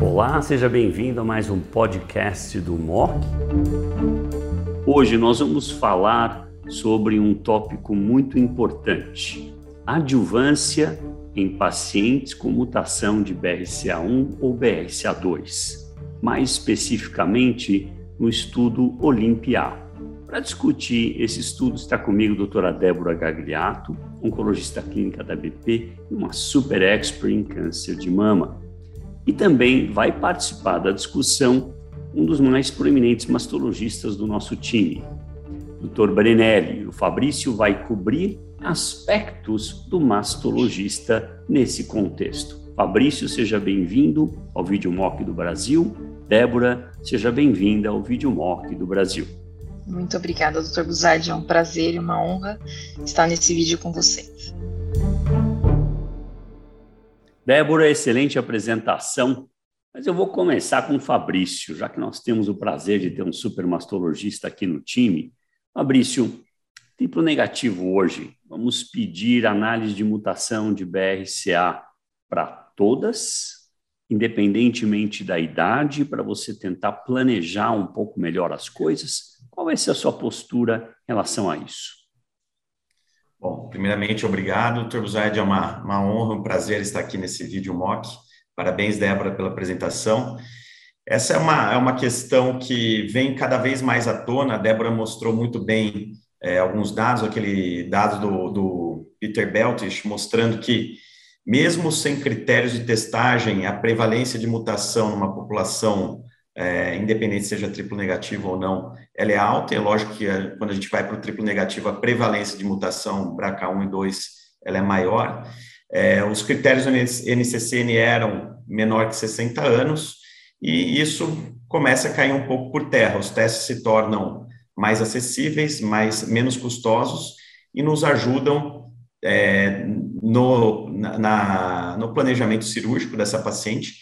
Olá, seja bem-vindo a mais um podcast do MOC. Hoje nós vamos falar sobre um tópico muito importante: adjuvância em pacientes com mutação de BRCA1 ou BRCA2, mais especificamente no estudo Olympia. Para discutir esse estudo está comigo a doutora Débora Gagliato, oncologista clínica da BP e uma super expert em câncer de mama. E também vai participar da discussão um dos mais proeminentes mastologistas do nosso time, Dr. Brenelli. O Fabrício vai cobrir aspectos do mastologista nesse contexto. Fabrício, seja bem-vindo ao Vídeo Mock do Brasil. Débora, seja bem-vinda ao Vídeo Mock do Brasil. Muito obrigada, Dr. Buzardi. É um prazer e uma honra estar nesse vídeo com você. Débora, excelente apresentação. Mas eu vou começar com o Fabrício, já que nós temos o prazer de ter um super mastologista aqui no time. Fabrício, triplo negativo hoje. Vamos pedir análise de mutação de BRCA para todas, independentemente da idade, para você tentar planejar um pouco melhor as coisas. Qual vai ser a sua postura em relação a isso? Bom, primeiramente, obrigado, Dr. Buzaid, é uma, uma honra, um prazer estar aqui nesse vídeo mock. Parabéns, Débora, pela apresentação. Essa é uma, é uma questão que vem cada vez mais à tona, a Débora mostrou muito bem é, alguns dados, aquele dado do, do Peter Beltish, mostrando que, mesmo sem critérios de testagem, a prevalência de mutação numa população é, independente seja triplo negativo ou não, ela é alta, é lógico que é, quando a gente vai para o triplo negativo, a prevalência de mutação BRCA1 e 2 ela é maior. É, os critérios do NCCN eram menor que 60 anos, e isso começa a cair um pouco por terra. Os testes se tornam mais acessíveis, mais menos custosos e nos ajudam é, no, na, no planejamento cirúrgico dessa paciente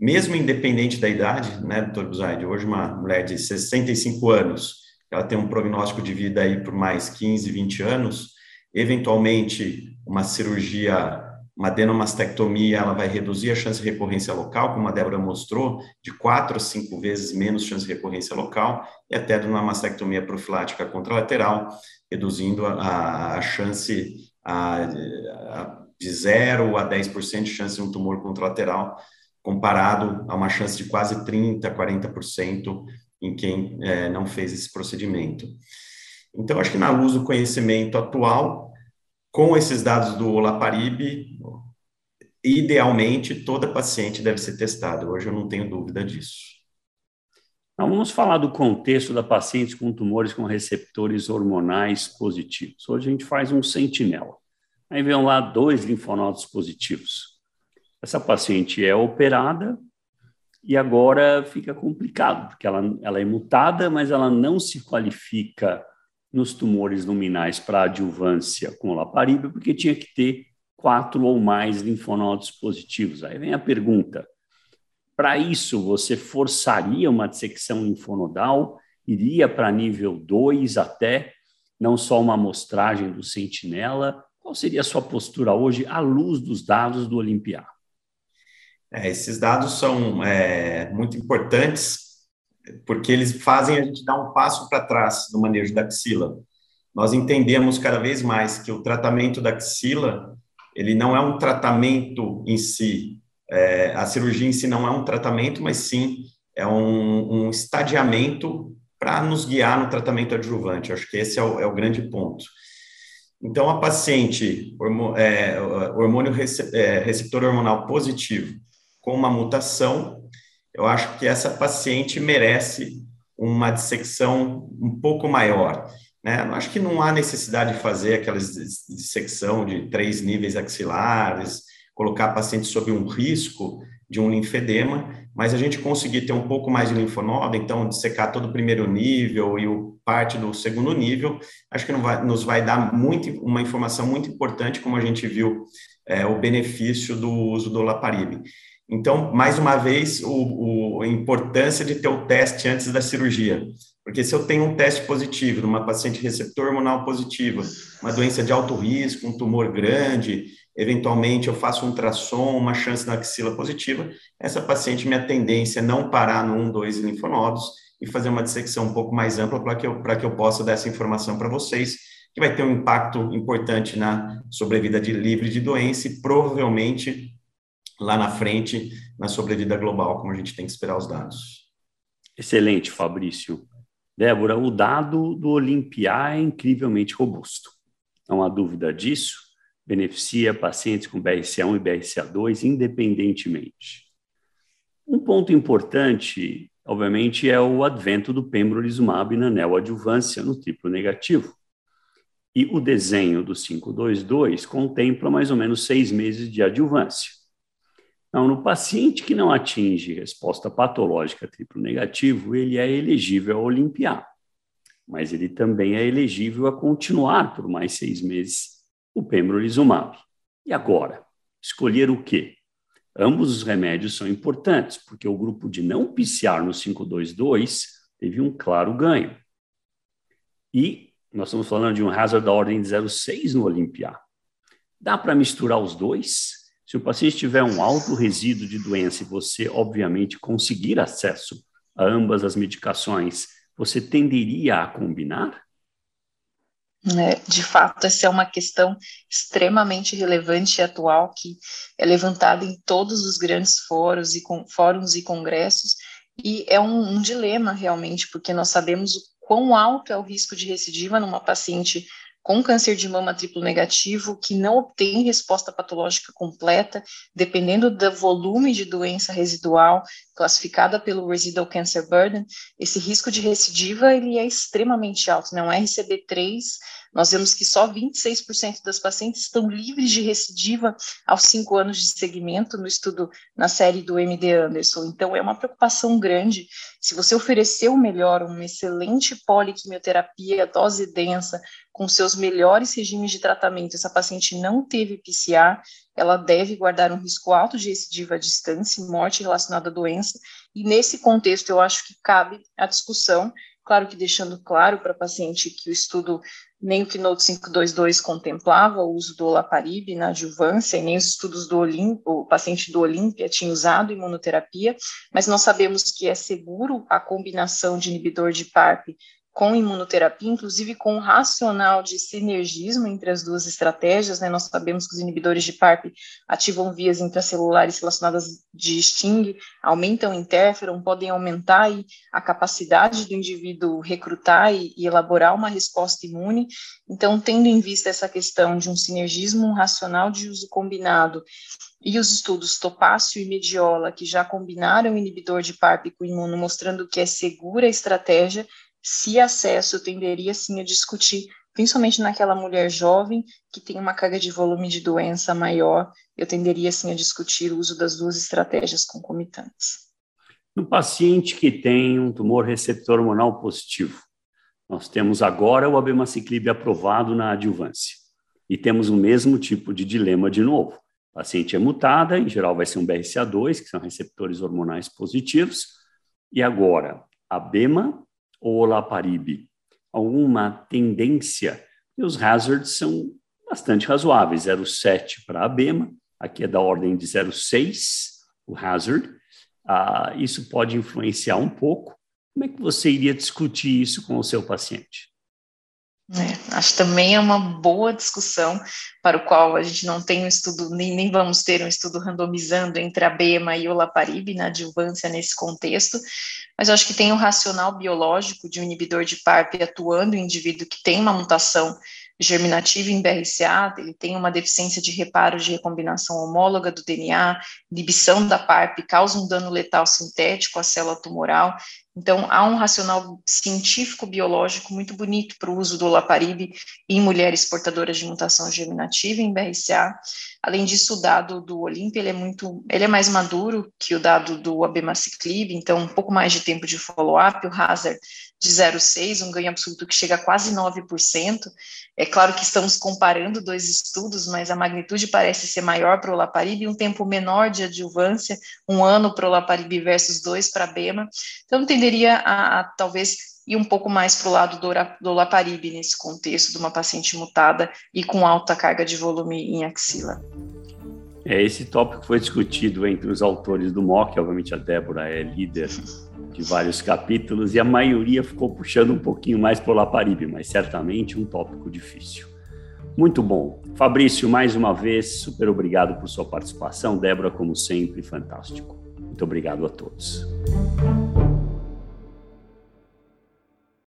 mesmo independente da idade, né, doutor Buzaide, hoje uma mulher de 65 anos, ela tem um prognóstico de vida aí por mais 15, 20 anos, eventualmente uma cirurgia, uma adenomastectomia, ela vai reduzir a chance de recorrência local, como a Débora mostrou, de 4 a 5 vezes menos chance de recorrência local, e até de uma mastectomia profilática contralateral, reduzindo a, a chance a, a, de 0 a 10% de chance de um tumor contralateral comparado a uma chance de quase 30%, 40% em quem é, não fez esse procedimento. Então, acho que na luz do conhecimento atual, com esses dados do Olaparib, idealmente toda paciente deve ser testada. Hoje eu não tenho dúvida disso. Então, vamos falar do contexto da paciente com tumores com receptores hormonais positivos. Hoje a gente faz um sentinela. Aí vem lá dois linfonodos positivos. Essa paciente é operada e agora fica complicado, porque ela, ela é mutada, mas ela não se qualifica nos tumores luminais para adjuvância com olaparib, porque tinha que ter quatro ou mais linfonodos positivos. Aí vem a pergunta: para isso, você forçaria uma dissecção linfonodal? Iria para nível 2 até, não só uma amostragem do sentinela? Qual seria a sua postura hoje à luz dos dados do Olimpiar? É, esses dados são é, muito importantes porque eles fazem a gente dar um passo para trás no manejo da axila. Nós entendemos cada vez mais que o tratamento da axila ele não é um tratamento em si, é, a cirurgia em si não é um tratamento, mas sim é um, um estadiamento para nos guiar no tratamento adjuvante. Acho que esse é o, é o grande ponto. Então, a paciente é, hormônio é, receptor hormonal positivo com uma mutação, eu acho que essa paciente merece uma dissecção um pouco maior. Né? Eu acho que não há necessidade de fazer aquela dissecção de três níveis axilares, colocar a paciente sob um risco de um linfedema, mas a gente conseguir ter um pouco mais de linfonodo, então dissecar todo o primeiro nível e o parte do segundo nível, acho que vai, nos vai dar muito, uma informação muito importante, como a gente viu é, o benefício do uso do Laparib. Então, mais uma vez, o, o, a importância de ter o teste antes da cirurgia. Porque se eu tenho um teste positivo numa paciente receptor hormonal positiva, uma doença de alto risco, um tumor grande, eventualmente eu faço um ultrassom, uma chance na axila positiva, essa paciente, minha tendência é não parar no 1, 2 linfonodos e fazer uma dissecção um pouco mais ampla para que, eu, que eu possa dar essa informação para vocês, que vai ter um impacto importante na sobrevida de livre de doença e provavelmente lá na frente na sobrevida global, como a gente tem que esperar os dados. Excelente, Fabrício. Débora, o dado do Olimpiar é incrivelmente robusto. Não há dúvida disso. Beneficia pacientes com BRCA1 e BRCA2 independentemente. Um ponto importante, obviamente, é o advento do pembrolizumab na neoadjuvância no triplo negativo. E o desenho do 522 contempla mais ou menos seis meses de adjuvância. Então, no paciente que não atinge resposta patológica triplo negativo, ele é elegível a olimpiar, mas ele também é elegível a continuar por mais seis meses o pembrolizumab. E agora? Escolher o quê? Ambos os remédios são importantes, porque o grupo de não PCR no 522 teve um claro ganho. E nós estamos falando de um hazard da ordem de 0,6 no Olimpiar. Dá para misturar os dois? Se o paciente tiver um alto resíduo de doença e você, obviamente, conseguir acesso a ambas as medicações, você tenderia a combinar? É, de fato, essa é uma questão extremamente relevante e atual que é levantada em todos os grandes fóruns e, com, fóruns e congressos, e é um, um dilema realmente, porque nós sabemos o quão alto é o risco de recidiva numa paciente com câncer de mama triplo negativo que não obtém resposta patológica completa, dependendo do volume de doença residual classificada pelo Residual Cancer Burden, esse risco de recidiva ele é extremamente alto, não é RCB3 nós vemos que só 26% das pacientes estão livres de recidiva aos cinco anos de segmento no estudo na série do MD Anderson. Então, é uma preocupação grande. Se você oferecer o melhor, uma excelente poliquimioterapia, dose densa, com seus melhores regimes de tratamento, essa paciente não teve PCA, ela deve guardar um risco alto de recidiva à distância, morte relacionada à doença, e nesse contexto eu acho que cabe a discussão claro que deixando claro para a paciente que o estudo nem o Keynote 522 contemplava o uso do olaparib na adjuvância, e nem os estudos do Olimp, o paciente do Olímpia tinha usado imunoterapia, mas nós sabemos que é seguro a combinação de inibidor de PARP com imunoterapia, inclusive com um racional de sinergismo entre as duas estratégias, né? Nós sabemos que os inibidores de PARP ativam vias intracelulares relacionadas de Sting, aumentam o interferon, podem aumentar a capacidade do indivíduo recrutar e, e, elaborar uma resposta imune. Então, tendo em vista essa questão de um sinergismo um racional de uso combinado e os estudos Topácio e Mediola, que já combinaram o inibidor de PARP com imuno, mostrando que é segura a estratégia, se acesso, eu tenderia sim a discutir, principalmente naquela mulher jovem que tem uma carga de volume de doença maior, eu tenderia sim a discutir o uso das duas estratégias concomitantes. No paciente que tem um tumor receptor hormonal positivo, nós temos agora o abemaciclib aprovado na adjuvância e temos o mesmo tipo de dilema de novo. O paciente é mutada, em geral vai ser um BRCA2, que são receptores hormonais positivos, e agora, abema ou olaparib? Alguma tendência? E os hazards são bastante razoáveis, 0,7 para a BEMA, aqui é da ordem de 0,6 o hazard. Ah, isso pode influenciar um pouco. Como é que você iria discutir isso com o seu paciente? É, acho também é uma boa discussão para o qual a gente não tem um estudo, nem, nem vamos ter um estudo randomizando entre a BEMA e o Laparib na adjuvância nesse contexto, mas acho que tem um racional biológico de um inibidor de PARP atuando em indivíduo que tem uma mutação germinativa em BRCA, ele tem uma deficiência de reparo de recombinação homóloga do DNA, inibição da PARP, causa um dano letal sintético à célula tumoral, então, há um racional científico-biológico muito bonito para o uso do olaparib em mulheres portadoras de mutação germinativa em BRCA. Além disso, o dado do Olympia ele é muito, ele é mais maduro que o dado do abemaciclib, então um pouco mais de tempo de follow-up, o hazard de 0,6, um ganho absoluto que chega a quase 9%. É claro que estamos comparando dois estudos, mas a magnitude parece ser maior para o olaparib e um tempo menor de adjuvância, um ano para o olaparib versus dois para a BEMA. Então, tenderia a, a talvez e um pouco mais para o lado do, do nesse contexto de uma paciente mutada e com alta carga de volume em axila. É, esse tópico foi discutido entre os autores do MOC, obviamente a Débora é líder de vários capítulos, e a maioria ficou puxando um pouquinho mais para o Laparib, mas certamente um tópico difícil. Muito bom. Fabrício, mais uma vez, super obrigado por sua participação. Débora, como sempre, fantástico. Muito obrigado a todos.